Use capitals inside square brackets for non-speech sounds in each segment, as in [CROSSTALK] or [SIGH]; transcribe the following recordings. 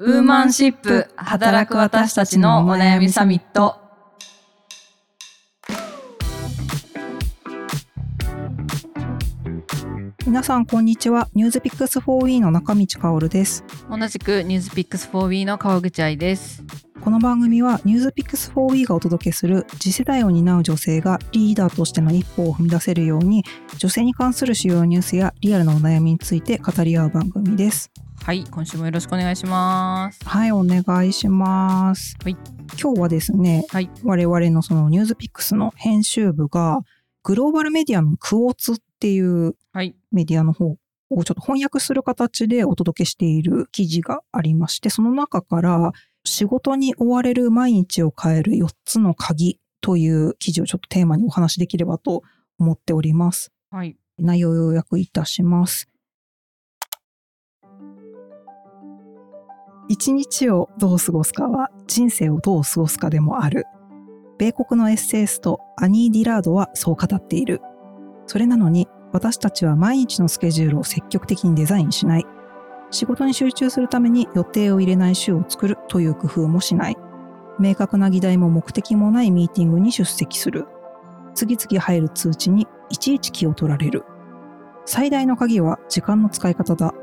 ウーマンシップ働く私たちのお悩みサミット。皆さんこんにちはニュースピックス 4E の中道香です同じくニュースピックス 4B の川口愛です。この番組はニュースピックス 4E がお届けする次世代を担う女性がリーダーとしての一歩を踏み出せるように女性に関する主要ニュースやリアルなお悩みについて語り合う番組ですはい、今週もよろしくお願いします。はいお願いします、はい今日はですね、はい我々のそのニュースピックスの編集部がグローバルメディアのクオーツっていうはい。メディアの方をちょっと翻訳する形でお届けしている記事がありまして、その中から仕事に追われる毎日を変える4つの鍵という記事をちょっとテーマにお話しできればと思っております。はい。内容を要約いたします。一日をどう過ごすかは人生をどう過ごすかでもある。米国のエッセイストアニー・ディラードはそう語っている。それなのに私たちは毎日のスケジュールを積極的にデザインしない。仕事に集中するために予定を入れない週を作るという工夫もしない。明確な議題も目的もないミーティングに出席する。次々入る通知にいちいち気を取られる。最大の鍵は時間の使い方だ。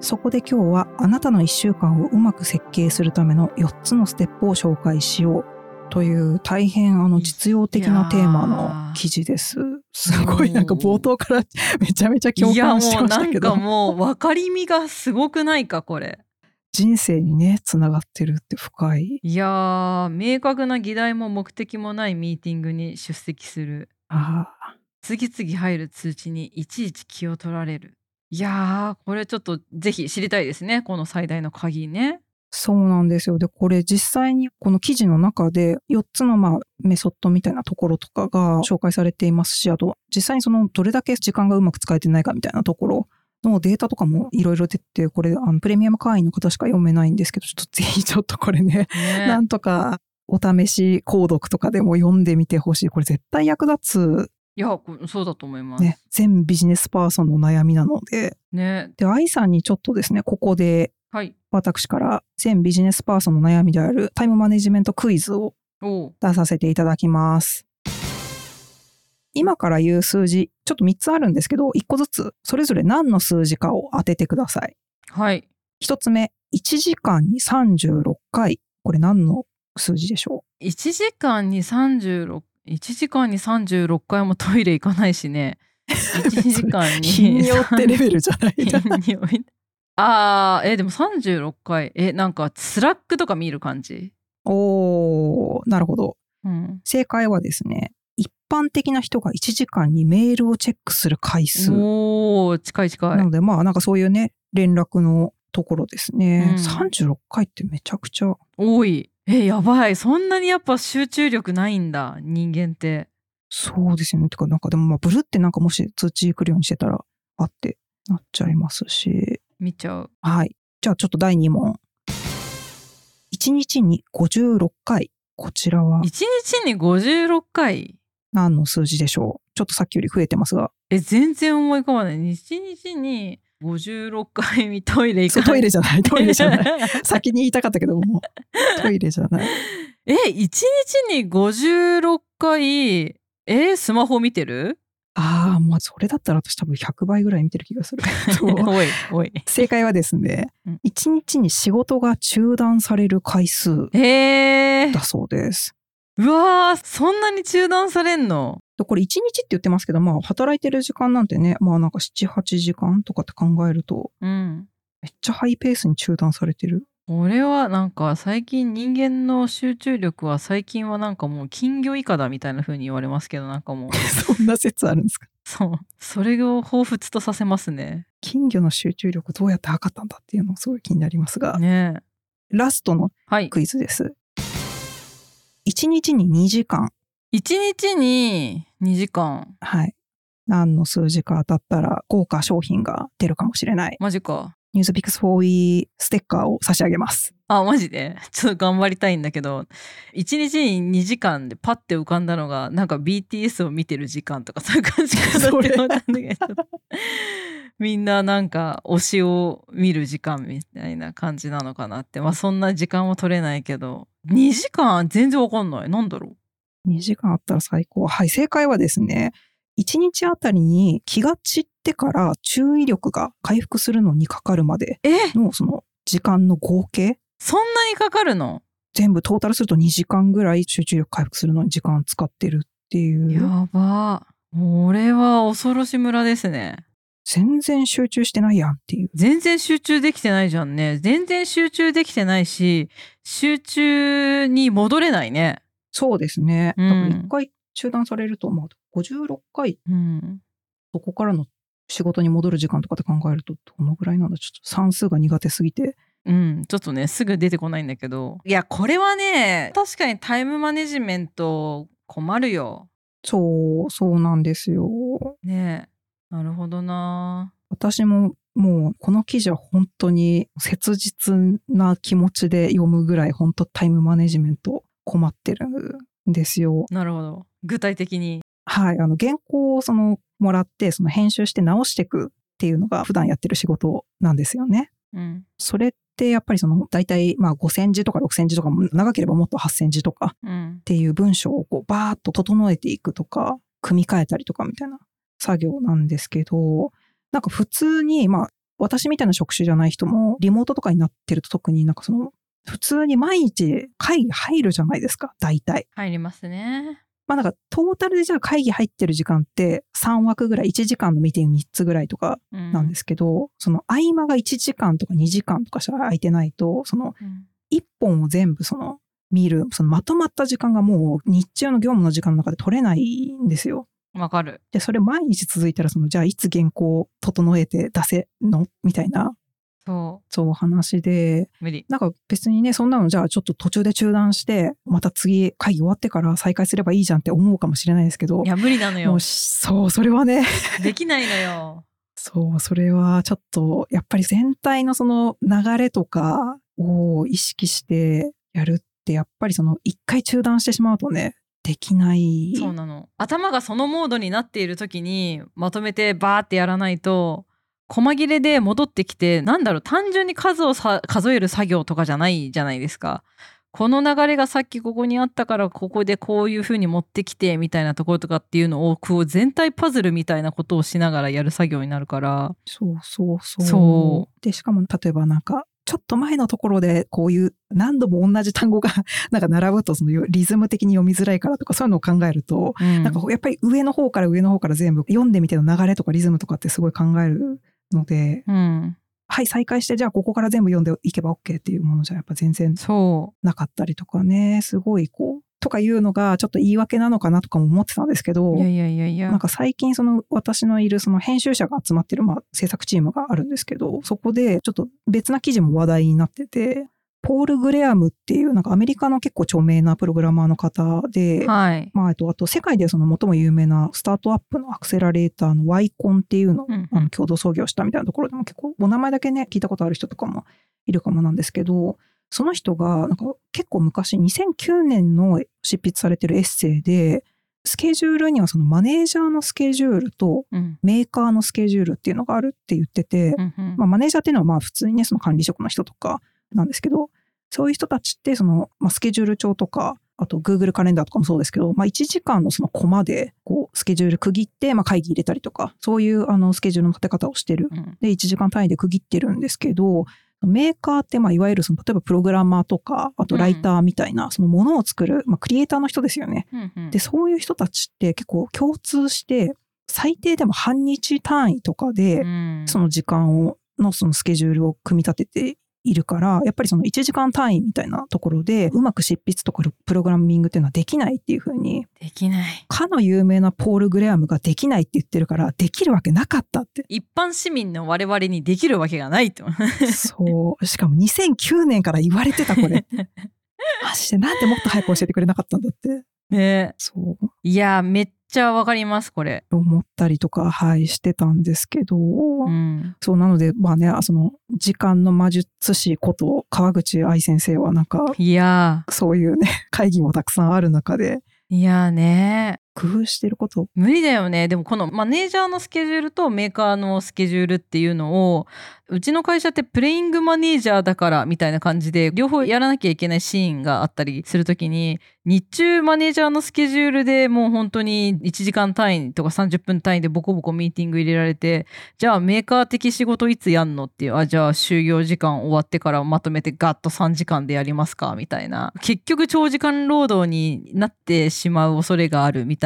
そこで今日はあなたの1週間をうまく設計するための4つのステップを紹介しようという大変あの実用的なテーマの記事です。すごいなんか冒頭からめちゃめちゃ共いや、も感してうなんかましたけど、もう分かりみがすごくないか、これ。人生にね、つながってるって深い。いやー、明確な議題も目的もないミーティングに出席する。ああ、次々入る通知にいちいち気を取られる。いやー、これちょっとぜひ知りたいですね。この最大の鍵ね。そうなんですよ。で、これ実際にこの記事の中で4つのまあメソッドみたいなところとかが紹介されていますし、あと実際にそのどれだけ時間がうまく使えてないかみたいなところのデータとかもいろいろ出て、これあのプレミアム会員の方しか読めないんですけど、ちょっとぜひちょっとこれね、ねなんとかお試し購読とかでも読んでみてほしい。これ絶対役立いや、こそうだと思いまつ、す。ね、全ビジネスパーソンの悩みなので、ね。で、愛さんにちょっとですね、ここではい。私から全ビジネスパーソンの悩みであるタイムマネジメントクイズを出させていただきます。今から言う数字、ちょっと3つあるんですけど、1個ずつそれぞれ何の数字かを当ててください。はい。1つ目、1時間に36回。これ何の数字でしょ1時間に36、1時間に36回もトイレ行かないしね。1時間うに。日によってレベルじゃないあー、え、でも36回。え、なんか Slack とか見る感じ？おー、なるほど。うん。正解はですね、一般的な人が1時間にメールをチェックする回数。おー、近い近いな。ので、まあ、なんかそういうね、連絡のところですね。うん36回ってめちゃくちゃ。多い。え、やばい。そんなにやっぱ集中力ないんだ。人間って。そうですよね。てか、なんかでも、まあ、ブルってなんかもし通知来るようにしてたら、あってなっちゃいますし。見ちゃう。はい。じゃあ、ちょっと第2問。1日に56回。こちらは1日に56回？何の数字でしょうちょっとさっきより増えてますが。え、全然思い浮かばない。1日に56回トイレ行そうかない。トイレじゃない、トイレじゃない。[LAUGHS] 先に言いたかったけども、トイレじゃない。え、1日に56回、え、スマホ見てる？ああ、もうそれだったら私多分100倍ぐらい見てる気がする。[LAUGHS] おい、おい。正解はですねうん、1日に仕事が中断される回数えーだ、そうです。うわー、そんなに中断されんの？でこれ1日って言ってますけど、まあ働いてる時間なんてね、まあなんか7、8時間とかって考えると、うん。めっちゃハイペースに中断されてる。俺はなんか最近人間の集中力は最近はなんかもう金魚以下だみたいな風に言われますけどなんかもう [LAUGHS] そんな説あるんですか？そうそれを彷彿とさせますね。金魚の集中力どうやって測ったんだっていうのすごい気になりますが、ねえラストのはい。クイズです。1日に2時間。1日に2時間。はい。何の数字か当たったら豪華商品が出るかもしれない。マジか。ニュースピックス 4E ステッカーを差し上げます。あ、マジで？[LAUGHS] ちょっと頑張りたいんだけど、1日に2時間でパッて浮かんだのが、なんか BTS を見てる時間とかそういう感じかなって思ったんだけど、みんななんか推しを見る時間みたいな感じなのかなって。まあそんな時間は取れないけど、2時間全然わかんない。なんだろ2時間あったら最高。はい、正解はですね、1日あたりに気が散ってから注意力が回復するのにかかるまでのその時間の合計？そんなにかかるの？全部トータルすると2時間ぐらい集中力回復するのに時間使ってるっていう。やば。俺は恐ろし村ですね。全然集中してないやんっていう。全然集中できてないじゃんね。全然集中できてないし、集中に戻れないね。そうですね。うん多分1回中断されると、まあ、56回、うん。そこからの仕事に戻る時間とかって考えると、どのぐらいなんだちょっと算数が苦手すぎて。うん、ちょっとね、すぐ出てこないんだけど。いや、これはね、確かにタイムマネジメント困るよ。そう、そうなんですよ。ねえ。なるほどな。私ももうこの記事は本当に切実な気持ちで読むぐらい本当タイムマネジメント困ってるんですよ。なるほど。具体的に。はい。あの原稿をそのもらってその編集して直していくっていうのが普段やってる仕事なんですよね。うん。それってやっぱりその大体まあ5センチとか6センチとか長ければもっと8センチとかうんっ。ていう文章をこうバーッと整えていくとか、組み替えたりとかみたいな作業なんですけど、なんか普通に、まあ私みたいな職種じゃない人もリモートとかになってると特になんかその普通に毎日会議入るじゃないですか、大体。入りますね。まあなんかトータルでじゃあ会議入ってる時間って3枠ぐらい、1時間のミーティング3つぐらいとかうん、なんですけど、その合間が1時間とか2時間とかしか空いてないと、そのうん。一本を全部その見る、そのまとまった時間がもう日中の業務の時間の中で取れないんですよ。わかる。で、それ毎日続いたら、その、じゃあいつ原稿を整えて出せの？みたいな、そそう話で、う。無理。なんか別にね、そんなのじゃあちょっと途中で中断して、また次会議終わってから再開すればいいじゃんって思うかもしれないですけどい、や、無理なのよもう。そう、それはね、できないのよ。[LAUGHS] そう、それはちょっと、やっぱり全体のその流れとかを意識してやるって、やっぱりその一回中断してしまうとね、できない。そうなの。頭がそのモードになっている時にまとめてバーってやらないと細切れで戻ってきてなんだろう単純に数をさ数える作業とかじゃないじゃないですか。この流れがさっきここにあったからここでこういう風に持ってきてみたいなところとかっていうのをこう全体パズルみたいなことをしながらやる作業になるからそうそうそう。そで、しかも例えばなんか、ちょっと前のところでこういう何度も同じ単語が [LAUGHS] なんか並ぶとそのリズム的に読みづらいからとかそういうのを考えると、うんなんかやっぱり上の方から上の方から全部読んでみての流れとかリズムとかってすごい考えるので、うん。はい、再開してじゃあここから全部読んでいけば OK っていうものじゃやっぱ全然そなかったりとかね、すごいこう、とかいうのがちょっと言い訳なのかなとかも思ってたんですけどうい、やいやいやいや。なんか最近その私のいるその編集者が集まってるまあ制作チームがあるんですけど、そこでちょっと別な記事も話題になってて、ポール・グレアムっていうなんかアメリカの結構著名なプログラマーの方で、はい。まあ、あと、あと世界でその最も有名なスタートアップのアクセラレーターの Y コンっていうのを、うん。あの共同創業したみたいなところでも結構お名前だけね聞いたことある人とかもいるかもなんですけどその人がなんか結構昔2009年の執筆されてるエッセイでスケジュールにはそのマネージャーのスケジュールとうん。メーカーのスケジュールっていうのがあるって言ってて、うんうん。まあ、マネージャーっていうのはまあ普通にねその管理職の人とかなんですけどそういう人たちってその、まあ、スケジュール帳とかあと Google カレンダーとかもそうですけど、まあ、1時間のそのコマでこうスケジュール区切って、まあ、会議入れたりとかそういうあのスケジュールの立て方をしてる。うん。で1時間単位で区切ってるんですけどメーカーってまあいわゆるその例えばプログラマーとかあとライターみたいなそのものを作る、まあ、クリエイターの人ですよね。でそういう人たちって結構共通して最低でも半日単位とかで、うん。その時間を、のそのスケジュールを組み立てているから、やっぱりその1時間単位みたいなところで、うまく執筆とかプログラミングっていうのはできないっていうふうに、できないかの有名なポール・グレアムができないって言ってるから、できるわけなかったって。一般市民の我々にできるわけがないと。そう。しかも2009年から言われてた、これ。[LAUGHS] マジでなんでもっと早く教えてくれなかったんだって。ねそう。いやめっちゃわかりますこれ。思ったりとか、はい、してたんですけど、うん、そうなので、まあね、その、時間の魔術師こと川口愛先生はなんか、いやそういうね、会議もたくさんある中で、ーいやーね工夫してること、無理だよね。でもこのマネージャーのスケジュールとメーカーのスケジュールっていうのをうちの会社ってプレイングマネージャーだからみたいな感じで両方やらなきゃいけないシーンがあったりするときに日中マネージャーのスケジュールでもう本当に1時間単位とか30分単位でボコボコミーティング入れられてじゃあメーカー的仕事いつやんのっていうあじゃあ就業時間終わってからまとめてガッと3時間でやりますかみたいな。結局長時間労働になってしまう恐れがあるみたいな。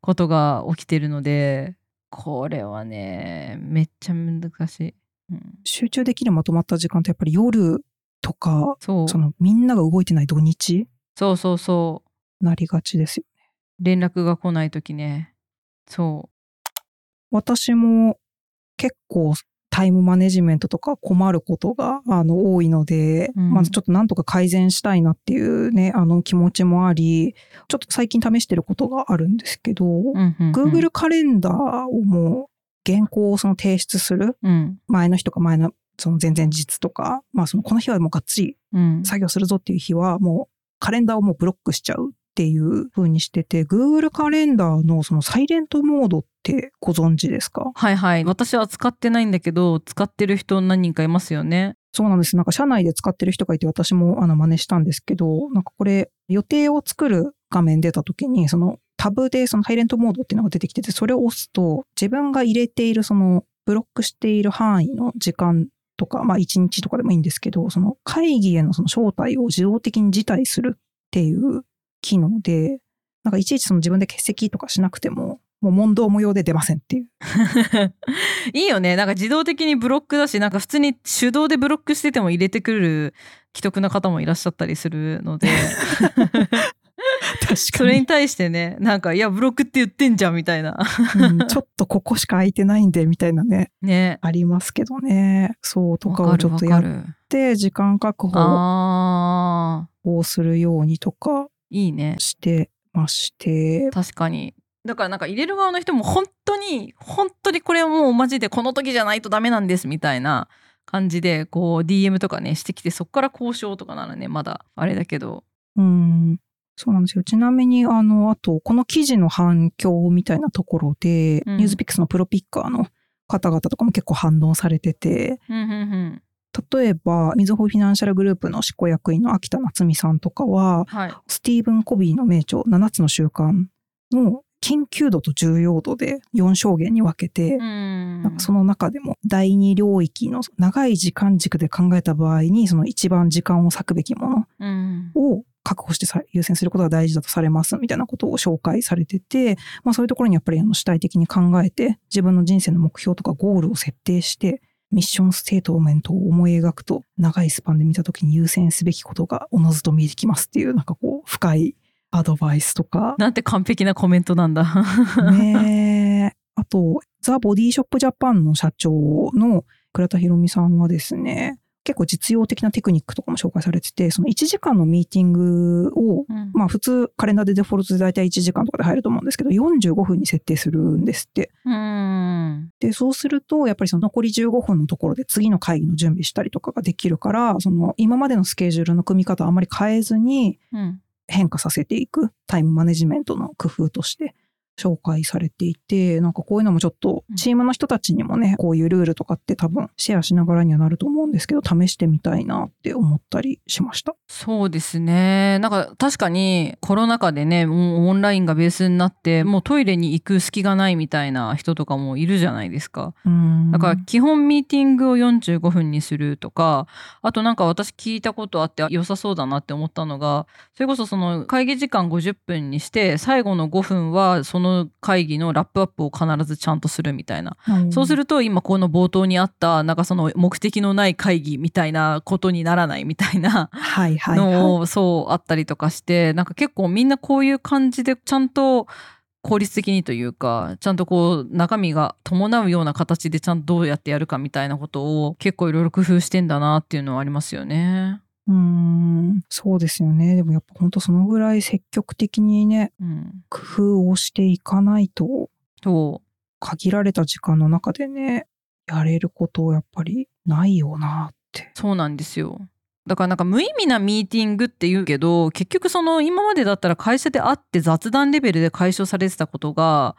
ことが起きてるのでこれはねめっちゃ難しい。うん、集中できるまとまった時間ってやっぱり夜とか、そのみんなが動いてない土日？そうそうそう。なりがちですよ。連絡が来ない時ね。そ私も結構タイムマネジメントとか困ることがあの多いので、うん。まずちょっとなんとか改善したいなっていうね、あの気持ちもあり、ちょっと最近試してることがあるんですけど、う、うんうんうん、Google カレンダーをもう原稿をその提出する。うん。前の日とか前のその前々日とか、まあそのこの日はもうがっつりうん。作業するぞっていう日はもうカレンダーをもうブロックしちゃうっていう風にしてて、Google カレンダーのそのサイレントモードってご存知ですか？はいはい私は使ってないんだけど使ってる人何人かいますよね。そうなんです。なんか社内で使ってる人がいて私もあの真似したんですけど、なんかこれ予定を作る画面出た時にそのタブでそのサイレントモードっていうのが出てきてて、それを押すと自分が入れているそのブロックしている範囲の時間とか、まあ1日とかでもいいんですけど、その会議へのその招待を自動的に辞退するっていう機能で、なんかいちいちその自分で欠席とかしなくても、もう問答無用で出ませんっていう。[LAUGHS] いいよねなんか自動的にブロックだしなんか普通に手動でブロックしてても入れてくる既得な方もいらっしゃったりするので確かに。[LAUGHS] それに対してねなんかいやブロックって言ってんじゃんみたいなうんちょっとここしか空いてないんで、みたいなね。ねありますけどね。そうとかをちょっとやって、時間確保をするようにとかいいねしてまして。確かにだからなんか入れる側の人も本当に本当にこれはもうマジでこの時じゃないとダメなんですみたいな感じでこう DM とかねしてきてそこから交渉とかならねまだあれだけどうん。そうなんですよ。ちなみに、あの、あと、この記事の反響みたいなところで、うんニュースピックスのプロピッカーの方々とかも結構反応されてて、うんうんうん例えば、みずほフィナンシャルグループの執行役員の秋田夏美さんとかは、はいスティーブン・コビーの名著7つの習慣の緊急度と重要度で4証言に分けて、うん。なんかその中でも第二領域の長い時間軸で考えた場合にその一番時間を割くべきもうん。のを確保してさ優先することが大事だとされますみたいなことを紹介されてて、まあそういうところにやっぱりあの主体的に考えて自分の人生の目標とかゴールを設定してミッションステートメントを思い描くと長いスパンで見た時に優先すべきことがおのずと見えてきますっていうなんかこう深いアドバイスとか。なんて完璧なコメントなんだ。ねえ。あと、ザ・ボディショップジャパンの社長の倉田博美さんはですね、結構実用的なテクニックとかも紹介されてて、その1時間のミーティングを、うん。まあ普通カレンダーでデフォルトで大体1時間とかで入ると思うんですけど、45分に設定するんですって。うん。で、そうすると、やっぱりその残り15分のところで次の会議の準備したりとかができるから、その今までのスケジュールの組み方をあまり変えずに、うん変化させていくタイムマネジメントの工夫として紹介されていて、なんかこういうのもちょっとチームの人たちにもね、こういうルールとかって多分シェアしながらにはなると思うんですけど、試してみたいなって思ったりしました？そうですね。なんか確かにコロナ禍でねもうオンラインがベースになってもうトイレに行く隙がないみたいな人とかもいるじゃないですか。うん。だから基本ミーティングを45分にするとかあとなんか私聞いたことあって良さそうだなって思ったのがそれこそその会議時間50分にして最後の5分はその会議のラップアップを必ずちゃんとするみたいなうんそうすると今この冒頭にあったなんかその目的のない会議みたいなことにならないみたいな。のをそうあったりとかしてなんか結構みんなこういう感じでちゃんと効率的にというかちゃんとこう中身が伴うような形でちゃんとどうやってやるかみたいなことを結構いろいろ工夫してんだなっていうのはありますよね。うん、そうですよね。でもやっぱ本当そのぐらい積極的にね、うん、工夫をしていかないと、そ限られた時間の中でね、やれることやっぱりないよなって。うそうなんですよだからなんか無意味なミーティングって言うけど結局その今までだったら会社で会って雑談レベルで解消されてたことが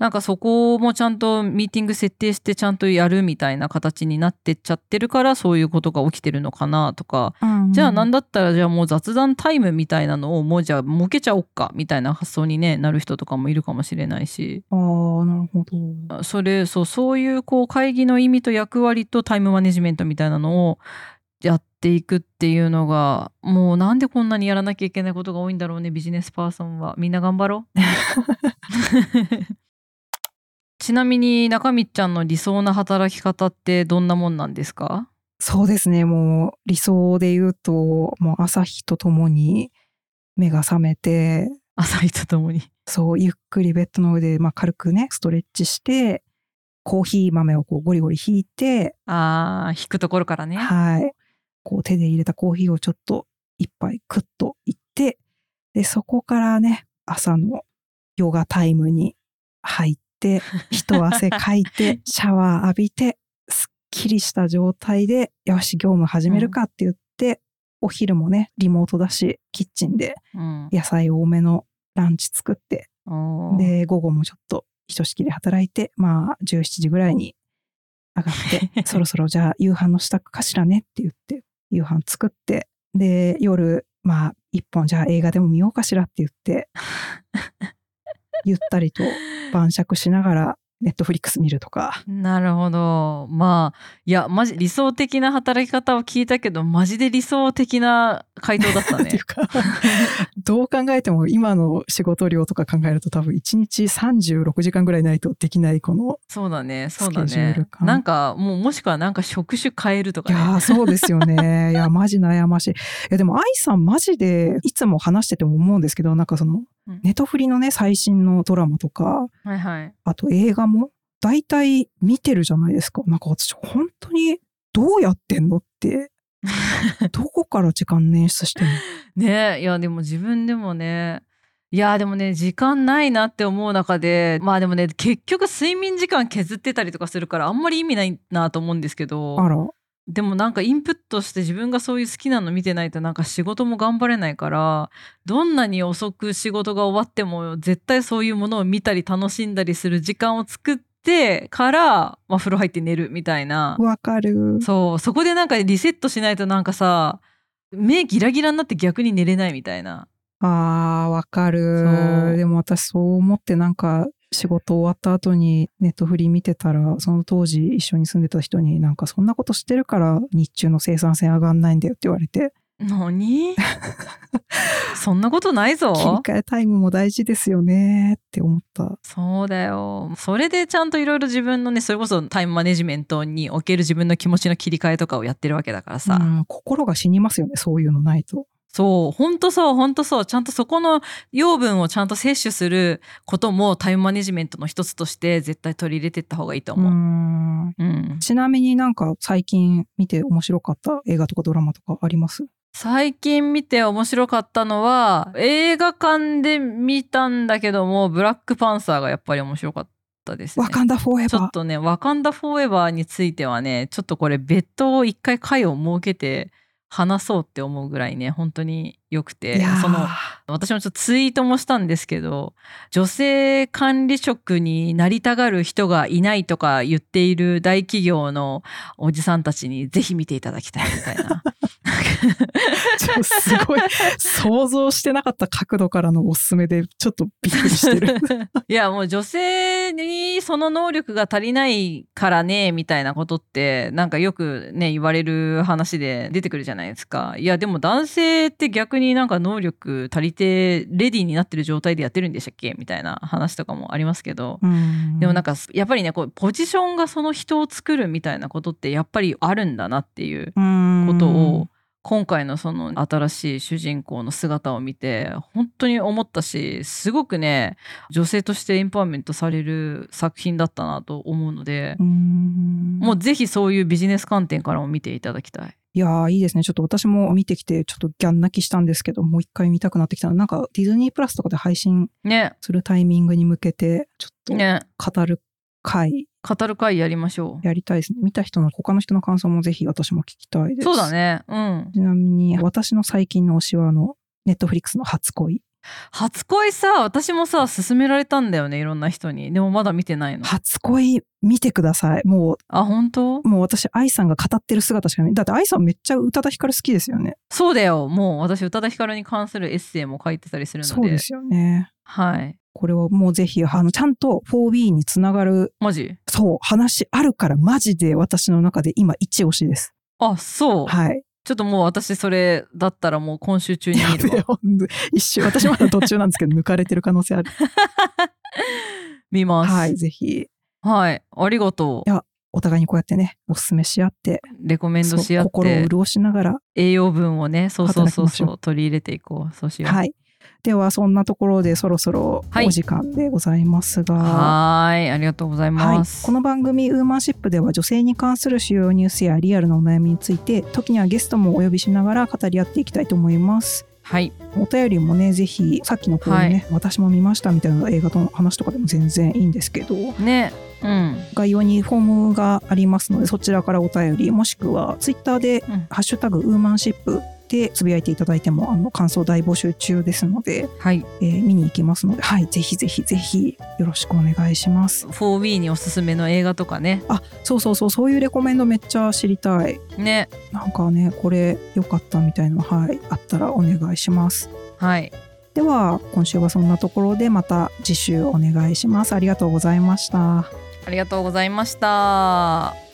なんかそこもちゃんとミーティング設定してちゃんとやるみたいな形になってっちゃってるからそういうことが起きてるのかなとか。じゃあなんだだったらじゃあもう雑談タイムみたいなのをもうじゃあ設けちゃおっかみたいな発想に、ね、なる人とかもいるかもしれないし。ああ、なるほど。それそうそういうこう会議の意味と役割とタイムマネジメントみたいなのをやっていくっていうのがもうなんでこんなにやらなきゃいけないことが多いんだろうねビジネスパーソンは。みんな頑張ろう [LAUGHS] ちなみに中道ちゃんの理想な働き方ってどんなもんなんですか？そうですね。もう理想で言うと、もう朝日とともに目が覚めて、朝日とともにそう、ゆっくりベッドの上で、まあ、軽くね、ストレッチして、コーヒー豆をこうゴリゴリ引いて、あー引くところからねはい。こう手で入れたコーヒーをちょっと一杯クッといって、で、そこからね、朝のヨガタイムに入って、一汗 [LAUGHS] かいて、シャワー浴びて、すっきりした状態で、よし、業務始めるかって言って、お昼もね、リモートだし、キッチンでうん。野菜多めのランチ作って、おー。で、午後もちょっとひとしきり働いて、まあ、17時ぐらいに上がって、[LAUGHS] そろそろじゃあ夕飯の支度かしらねって言って、夕飯作って、で、夜、まあ、一本じゃあ映画でも見ようかしらって言って、[LAUGHS] ゆったりと晩酌しながら、ネットフリックス見るとか。なるほど。まあいやマジ理想的な働き方を聞いたけどマジで理想的な回答だった [LAUGHS] っていねうか、どう考えても今の仕事量とか考えると多分1日36時間ぐらいないとできないこのそうだねそうだね。なんかもうもしくはなんか職種変えるとかね。いやーそうですよね。[LAUGHS] いや、マジ悩ましい。いや、でも、愛さんマジで、いつも話してても思うんですけど、なんかそのうん、ネトフリのね、最新のドラマとか、はいはい。あと映画も、大体見てるじゃないですか。なんか私、本当に、どうやってんのって、[LAUGHS] どこから時間捻出してんの？ねいやでも自分でもねいやでもね時間ないなって思う中でまあでもね結局睡眠時間削ってたりとかするからあんまり意味ないなと思うんですけどあら。でもなんかインプットして自分がそういう好きなの見てないとなんか仕事も頑張れないからどんなに遅く仕事が終わっても絶対そういうものを見たり楽しんだりする時間を作ってから、まあ、風呂入って寝るみたいな。わかる。そう。そこでなんかリセットしないとなんかさ目ギラギラになって逆に寝れないみたいな。あー、わかそる。う。でも私そう思ってなんか仕事終わった後にネットフリ見てたら、その当時一緒に住んでた人になんかそんなことしてるから日中の生産性上がんないんだよって言われて、何？[LAUGHS] そんなことないぞ。切り替えタイムも大事ですよねって思った。そうだよ。それでちゃんといろいろ自分のねそれこそタイムマネジメントにおける自分の気持ちの切り替えとかをやってるわけだからさ、うん、心が死にますよね、そういうのないと。そうほんとそうほんとそう。ちゃんとそこの養分をちゃんと摂取することもタイムマネジメントの一つとして絶対取り入れていった方がいいとう。思う。ん。うん。ちなみになんか最近見て面白かった映画とかドラマとかあります？最近見て面白かったのは映画館で見たんだけどもブラックパンサーがやっぱり面白かったですね。ワカンダフォーエバー。ちょっとね、ワカンダフォーエバーについてはね、ちょっとこれ別途一回回を設けて話そうって思うぐらいね、本当に良くてその私もちょっとツイートもしたんですけど、女性管理職になりたがる人がいないとか言っている大企業のおじさんたちにぜひ見ていただきたいみたいな。[LAUGHS] ちょすごい想像してなかった角度からのおすすめでちょっとびっくりしてる。[LAUGHS] いやもう女性にその能力が足りないからねみたいなことってなんかよくね言われる話で出てくるじゃないですかいやでも男性って逆になんか能力足りてレディーになってる状態でやってるんでしたっけみたいな話とかもありますけど、でもなんか、かやっぱりねこうポジションがその人を作るみたいなことってやっぱりあるんだなっていうこことを今回のその新しい主人公の姿を見て本当に思ったしすごくね女性としてエンパワーメントされる作品だったなと思うので、ももうぜひそういうビジネス観点からも見ていただきたい。いやーいいですね。ちょっと私も見てきて、ちょっとギャン泣きしたんですけど、もう一回見たくなってきたの。なんかディズニープラスとかで配信ねするタイミングに向けて、ちょっとね語る回語る会やりましょやりたいですね。見た人の他の人の感想もぜひ私も聞きたいです。うそうだ。ねうんちなみに私の最近の推しはあの、ネットフリックスの初恋。初恋さ私もさ勧められたんだよねいろんな人にでもまだ見てないの初恋見てください。もあ本当？う、もう私、愛さんが語ってる姿しか見だって愛さんめっちゃ宇多田ヒカル好きですよね。そうだよもう私宇多田ヒカルに関するエッセイも書いてたりするのでそうですよね。はいこれはもうぜひ、あの、ちゃんと 4B につながる、マジ？そう、話あるからマジで私の中で今一押しです。あそう、はい。ちょっともう私それだったらもう今週中にや見るわ。一瞬、私まだ途中なんですけど、抜かれてる可能性ある。[LAUGHS] 見ます。はい、ぜひ、はいありがといやお互いにこうやってね、おすすめし合って、うレコメンドし合って心を潤しながら、栄養分をねそうそうそうそう。取り入れていこう。そうしよう。はい。では、そんなところでそろそろはい。お時間でございますが、はーいありがとうございはい。ます、この番組「ウーマンシップ」では女性に関する主要ニュースやリアルなお悩みについて時にはゲストもお呼びしながら語り合っていきたいと思います。はい。お便りもねぜひさっきのこういうね、私も見ましたみたいな映画の話とかでも全然いいんですけどね。うん。概要にフォームがありますのでそちらからお便りもしくはツイッターでうん「ハッシュタグウーマンシップ」でつぶやいていただいてもあの感想大募集中ですので、はい。えー見に行きますのではいぜひぜひぜひよろしくお願いします。4B におすすめの映画とかね。あそうそうそうそういうレコメンドめっちゃ知りたい。ね。なんかねこれ良かったみたいなのはいあったらお願いします。はい。では今週はそんなところでまた次週お願いします。ありがとうございました。ありがとうございました